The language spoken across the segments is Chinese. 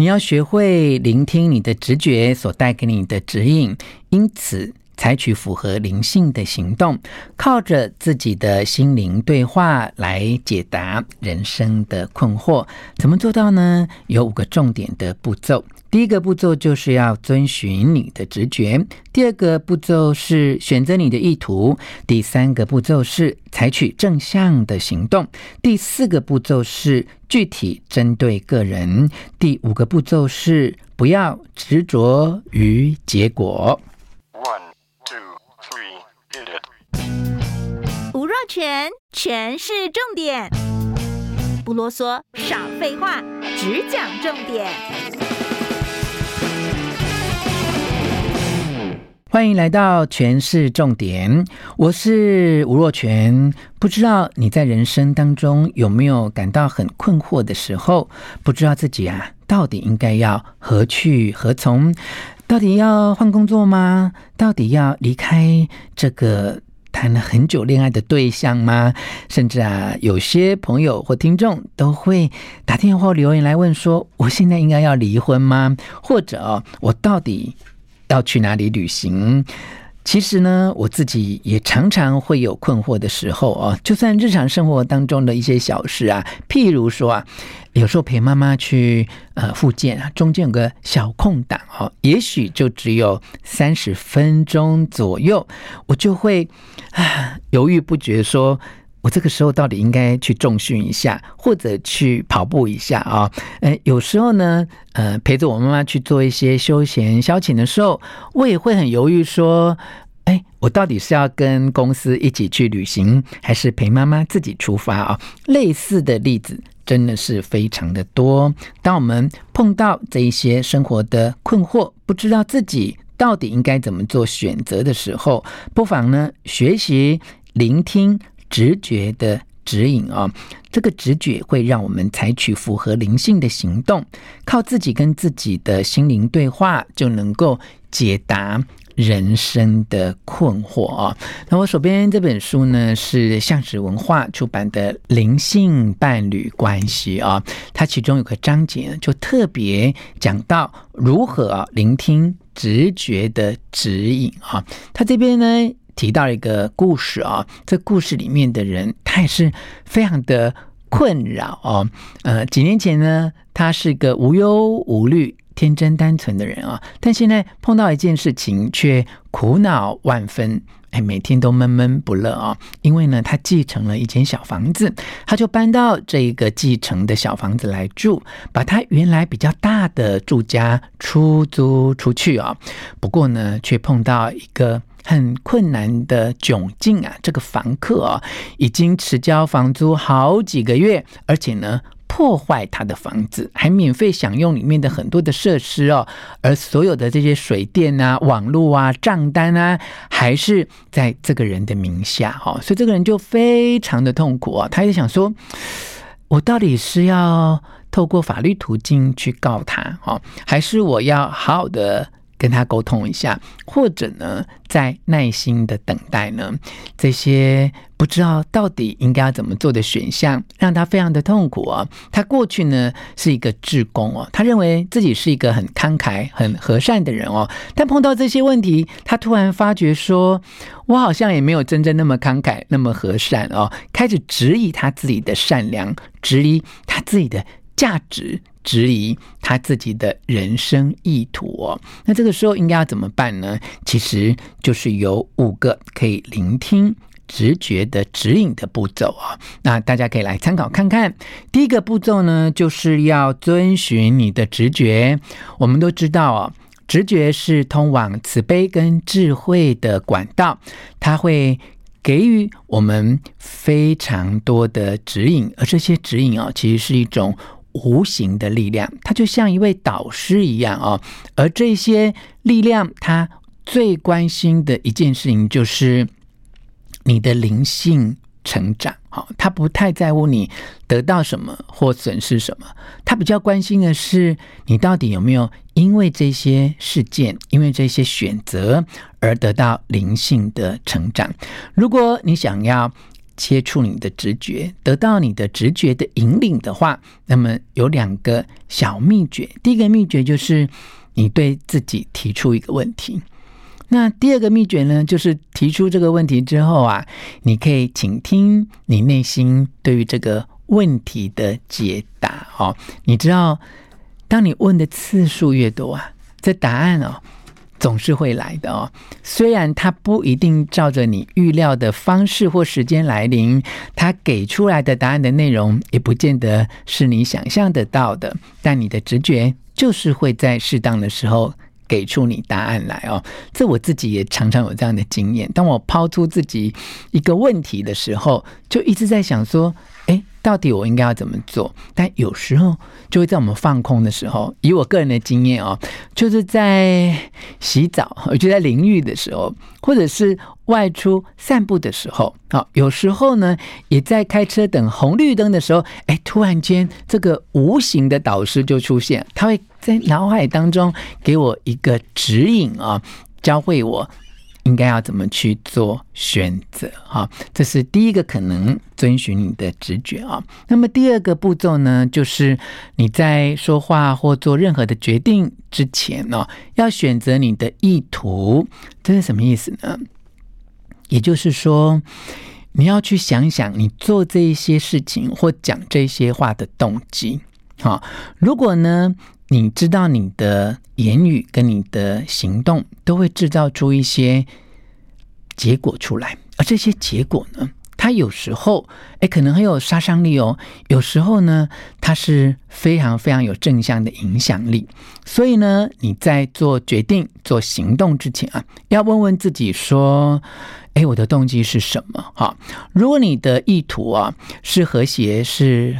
你要学会聆听你的直觉所带给你的指引，因此采取符合灵性的行动，靠着自己的心灵对话来解答人生的困惑。怎么做到呢？有五个重点的步骤。第一个步骤就是要遵循你的直觉，第二个步骤是选择你的意图，第三个步骤是采取正向的行动，第四个步骤是具体针对个人，第五个步骤是不要执着于结果。One, two, three, hit it. 吴若全，全是重点，不啰嗦，少废话，只讲重点。欢迎来到全市重点，我是吴若全。不知道你在人生当中有没有感到很困惑的时候？不知道自己啊，到底应该要何去何从？到底要换工作吗？到底要离开这个谈了很久恋爱的对象吗？甚至啊，有些朋友或听众都会打电话留言来问说：我现在应该要离婚吗？或者，我到底要去哪里旅行？其实呢，我自己也常常会有困惑的时候哦。就算日常生活当中的一些小事啊，譬如说啊，有时候陪妈妈去呃复健啊，中间有个小空档哦，也许就只有三十分钟左右，我就会啊犹豫不决说。我这个时候到底应该去重训一下，或者去跑步一下啊？呃，有时候呢，呃，陪着我妈妈去做一些休闲消遣的时候，我也会很犹豫，说，哎，我到底是要跟公司一起去旅行，还是陪妈妈自己出发啊？类似的例子真的是非常的多。当我们碰到这一些生活的困惑，不知道自己到底应该怎么做选择的时候，不妨呢，学习聆听。直觉的指引啊、这个直觉会让我们采取符合灵性的行动，靠自己跟自己的心灵对话，就能够解答人生的困惑啊、那我手边这本书呢，是橡实文化出版的《灵性伴侣关系》啊，它其中有个章节，就特别讲到如何聆听直觉的指引啊。它这边呢。提到一个故事啊，这故事里面的人他也是非常的困扰哦。呃，几年前呢，他是个无忧无虑、天真单纯的人啊，但现在碰到一件事情，却苦恼万分，哎，每天都闷闷不乐啊。因为呢，他继承了一间小房子，他就搬到这个继承的小房子来住，把他原来比较大的住家出租出去啊。不过呢，却碰到一个。很困难的窘境啊！这个房客啊，已经迟交房租好几个月，而且呢，破坏他的房子，还免费享用里面的很多的设施哦。而所有的这些水电啊、网络啊、账单啊，还是在这个人的名下哈。所以这个人就非常的痛苦啊。他也想说，我到底是要透过法律途径去告他哦，还是我要好好的？跟他沟通一下，或者呢，再耐心的等待呢，这些不知道到底应该要怎么做的选项，让他非常的痛苦哦。他过去呢是一个志工哦，他认为自己是一个很慷慨、很和善的人哦，但碰到这些问题，他突然发觉说，我好像也没有真正那么慷慨、那么和善哦，开始质疑他自己的善良，质疑他自己的价值。质疑他自己的人生意图哦，那这个时候应该要怎么办呢？其实就是有五个可以聆听直觉的指引的步骤啊。那大家可以来参考看看。第一个步骤呢，就是要遵循你的直觉。我们都知道哦，直觉是通往慈悲跟智慧的管道，它会给予我们非常多的指引，而这些指引啊，其实是一种。无形的力量，它就像一位导师一样哦。而这些力量，它最关心的一件事情就是你的灵性成长。好，他不太在乎你得到什么或损失什么，他比较关心的是你到底有没有因为这些事件、因为这些选择而得到灵性的成长。如果你想要接触你的直觉，得到你的直觉的引领的话，那么有两个小秘诀。第一个秘诀就是你对自己提出一个问题。那第二个秘诀呢，就是提出这个问题之后啊，你可以倾听你内心对于这个问题的解答哦。你知道，当你问的次数越多啊，这答案哦总是会来的哦。虽然它不一定照着你预料的方式或时间来临，它给出来的答案的内容也不见得是你想象得到的，但你的直觉就是会在适当的时候。给出你答案来哦，这我自己也常常有这样的经验。当我抛出自己一个问题的时候，就一直在想说，到底我应该要怎么做？但有时候就会在我们放空的时候，以我个人的经验哦，就是在洗澡，就在淋浴的时候，或者是外出散步的时候，好，有时候呢，也在开车等红绿灯的时候，诶，突然间这个无形的导师就出现，他会。在脑海当中给我一个指引啊，教会我应该要怎么去做选择哈，这是第一个可能遵循你的直觉啊。那么第二个步骤呢，就是你在说话或做任何的决定之前呢，要选择你的意图。这是什么意思呢？也就是说，你要去想想你做这一些事情或讲这些话的动机。好，如果呢，你知道你的言语跟你的行动都会制造出一些结果出来，而这些结果呢，它有时候诶可能很有杀伤力哦，有时候呢，它是非常非常有正向的影响力。所以呢，你在做决定、做行动之前啊，要问问自己说：诶，我的动机是什么？哈，如果你的意图啊是和谐、是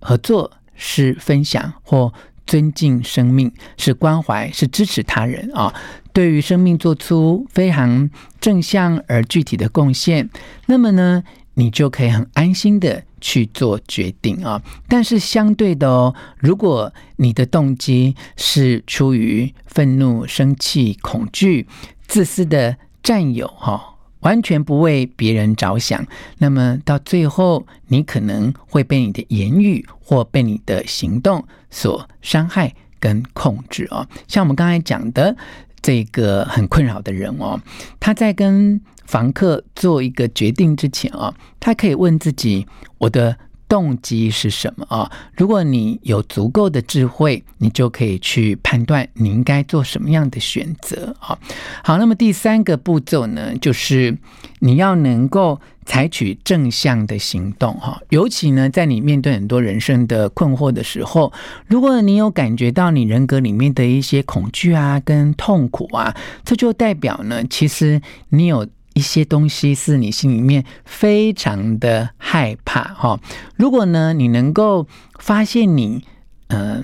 合作、是分享或尊敬生命，是关怀，是支持他人啊！对于生命做出非常正向而具体的贡献，那么呢，你就可以很安心的去做决定啊。但是相对的哦，如果你的动机是出于愤怒、生气、恐惧、自私的占有哈。完全不为别人着想，那么到最后，你可能会被你的言语或被你的行动所伤害跟控制哦。像我们刚才讲的这个很困扰的人哦，他在跟房客做一个决定之前哦，他可以问自己：我的。动机是什么啊？如果你有足够的智慧，你就可以去判断你应该做什么样的选择啊。好，那么第三个步骤呢，就是你要能够采取正向的行动哈。尤其呢，在你面对很多人生的困惑的时候，如果你有感觉到你人格里面的一些恐惧啊，跟痛苦啊，这就代表呢，其实你有。一些东西是你心里面非常的害怕哈。如果呢，你能够发现你呃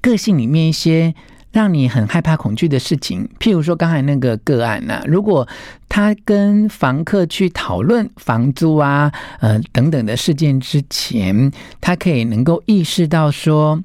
个性里面一些让你很害怕、恐惧的事情，譬如说刚才那个个案呐、如果他跟房客去讨论房租啊、呃等等的事件之前，他可以能够意识到说。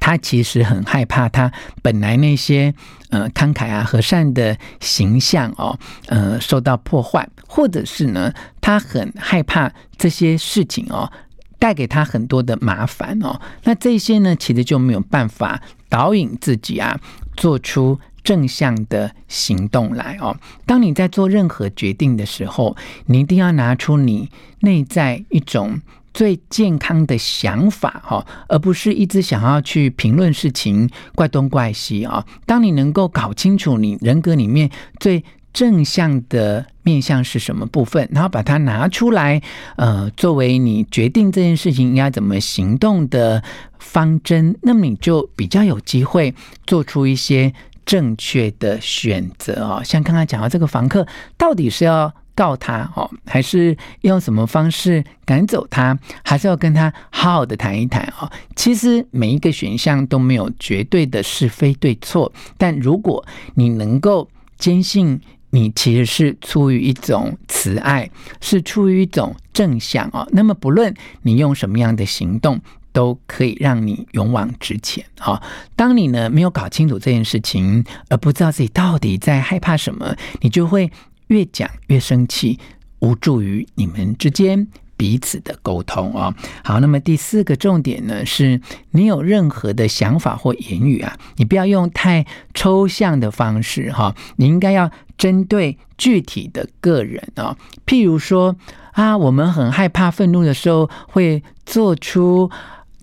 他其实很害怕，他本来那些呃慷慨啊、和善的形象哦，呃受到破坏，或者是呢，他很害怕这些事情哦带给他很多的麻烦哦。那这些呢，其实就没有办法导引自己啊，做出正向的行动来哦。当你在做任何决定的时候，你一定要拿出你内在一种。最健康的想法哈，而不是一直想要去评论事情、怪东怪西啊。当你能够搞清楚你人格里面最正向的面向是什么部分，然后把它拿出来，呃，作为你决定这件事情应该怎么行动的方针，那么你就比较有机会做出一些正确的选择啊。像刚才讲到这个房客，到底是要告他哦，还是用什么方式赶走他，还是要跟他好好的谈一谈哦。其实每一个选项都没有绝对的是非对错，但如果你能够坚信你其实是出于一种慈爱，是出于一种正向哦，那么不论你用什么样的行动，都可以让你勇往直前。好，当你呢没有搞清楚这件事情，而不知道自己到底在害怕什么，你就会。越讲越生气，无助于你们之间彼此的沟通哦。好，那么第四个重点呢，是你有任何的想法或言语啊，你不要用太抽象的方式哈，你应该要针对具体的个人啊。譬如说啊，我们很害怕愤怒的时候会做出。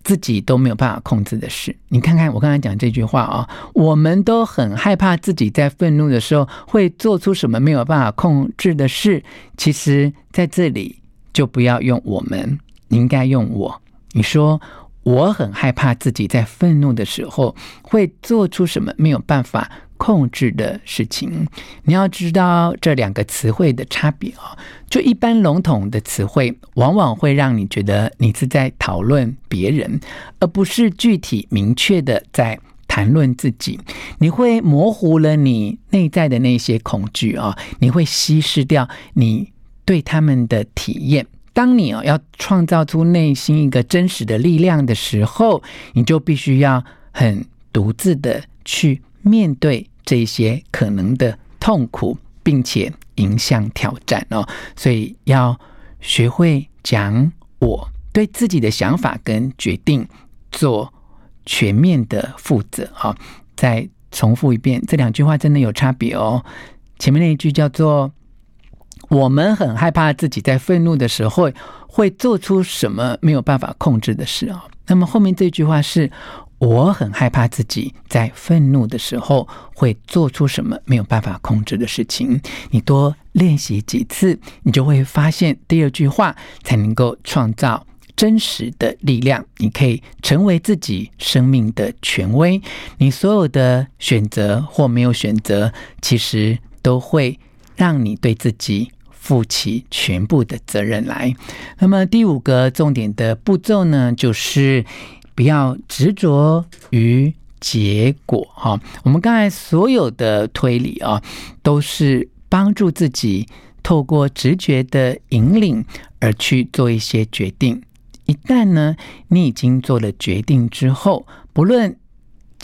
自己都没有办法控制的事，你看看我刚才讲这句话啊，我们都很害怕自己在愤怒的时候会做出什么没有办法控制的事。其实在这里就不要用我们，应该用我。你说我很害怕自己在愤怒的时候会做出什么没有办法控制的事情，你要知道这两个词汇的差别啊。就一般笼统的词汇，往往会让你觉得你是在讨论别人，而不是具体明确的在谈论自己。你会模糊了你内在的那些恐惧啊，你会稀释掉你对他们的体验。当你哦要创造出内心一个真实的力量的时候，你就必须要很独自的去。面对这些可能的痛苦，并且迎向挑战哦，所以要学会讲我对自己的想法跟决定做全面的负责啊！再重复一遍，这两句话真的有差别哦。前面那一句叫做“我们很害怕自己在愤怒的时候会做出什么没有办法控制的事哦。那么后面这句话是。我很害怕自己在愤怒的时候会做出什么没有办法控制的事情。你多练习几次，你就会发现第二句话才能够创造真实的力量。你可以成为自己生命的权威。你所有的选择或没有选择，其实都会让你对自己负起全部的责任来。那么第五个重点的步骤呢，就是。不要执着于结果哈，我们刚才所有的推理啊，都是帮助自己透过直觉的引领而去做一些决定。一旦呢，你已经做了决定之后，不论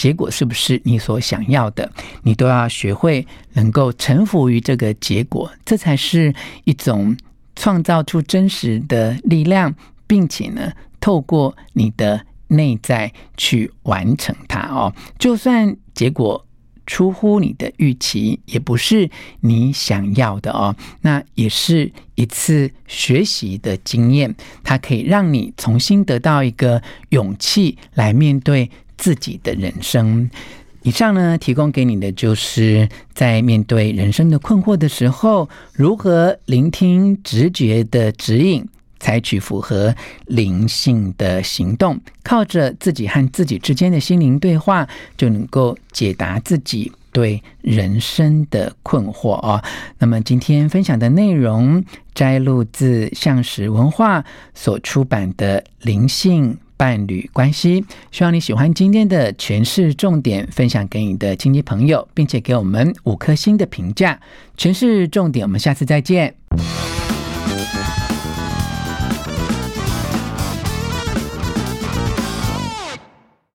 结果是不是你所想要的，你都要学会能够臣服于这个结果，这才是一种创造出真实的力量，并且呢，透过你的。内在去完成它哦，就算结果出乎你的预期，也不是你想要的哦，那也是一次学习的经验，它可以让你重新得到一个勇气来面对自己的人生。以上呢，提供给你的就是在面对人生的困惑的时候，如何聆听直觉的指引。采取符合灵性的行动，靠着自己和自己之间的心灵对话，就能够解答自己对人生的困惑哦。那么今天分享的内容摘录自橡实文化所出版的《灵性伴侣关系》，希望你喜欢今天的诠释重点，分享给你的亲戚朋友，并且给我们五颗星的评价。诠释重点，我们下次再见。